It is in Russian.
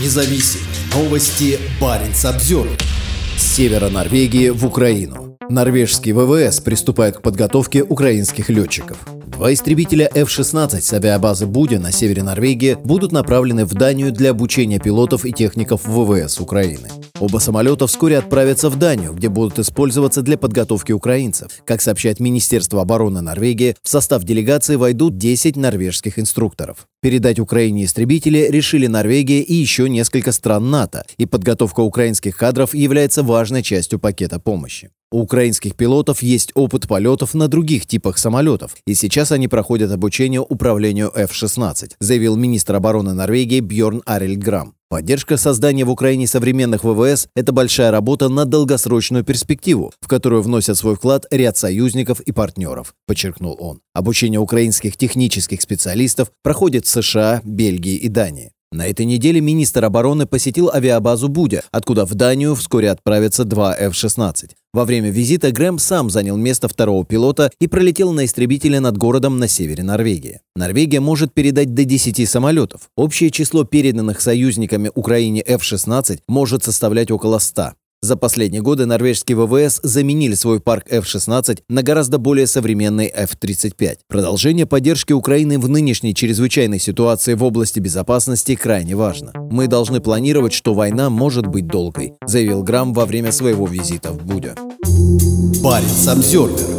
независим. Новости Баренц обзор. С севера Норвегии в Украину. Норвежский ВВС приступает к подготовке украинских летчиков. Два истребителя F-16 с авиабазы Будя на севере Норвегии будут направлены в Данию для обучения пилотов и техников ВВС Украины. Оба самолета вскоре отправятся в Данию, где будут использоваться для подготовки украинцев. Как сообщает Министерство обороны Норвегии, в состав делегации войдут 10 норвежских инструкторов. Передать Украине истребители решили Норвегия и еще несколько стран НАТО, и подготовка украинских кадров является важной частью пакета помощи. У украинских пилотов есть опыт полетов на других типах самолетов, и сейчас они проходят обучение управлению F-16, заявил министр обороны Норвегии Бьорн Арельграм. Поддержка создания в Украине современных ВВС – это большая работа на долгосрочную перспективу, в которую вносят свой вклад ряд союзников и партнеров, подчеркнул он. Обучение украинских технических специалистов проходит в США, Бельгии и Дании. На этой неделе министр обороны посетил авиабазу Будя, откуда в Данию вскоре отправятся два F-16. Во время визита Грэм сам занял место второго пилота и пролетел на истребителе над городом на севере Норвегии. Норвегия может передать до 10 самолетов. Общее число переданных союзниками Украине F-16 может составлять около 100. За последние годы норвежские ВВС заменили свой парк F-16 на гораздо более современный F-35. Продолжение поддержки Украины в нынешней чрезвычайной ситуации в области безопасности крайне важно. Мы должны планировать, что война может быть долгой, заявил Грамм во время своего визита в Будя. Парень Самсервер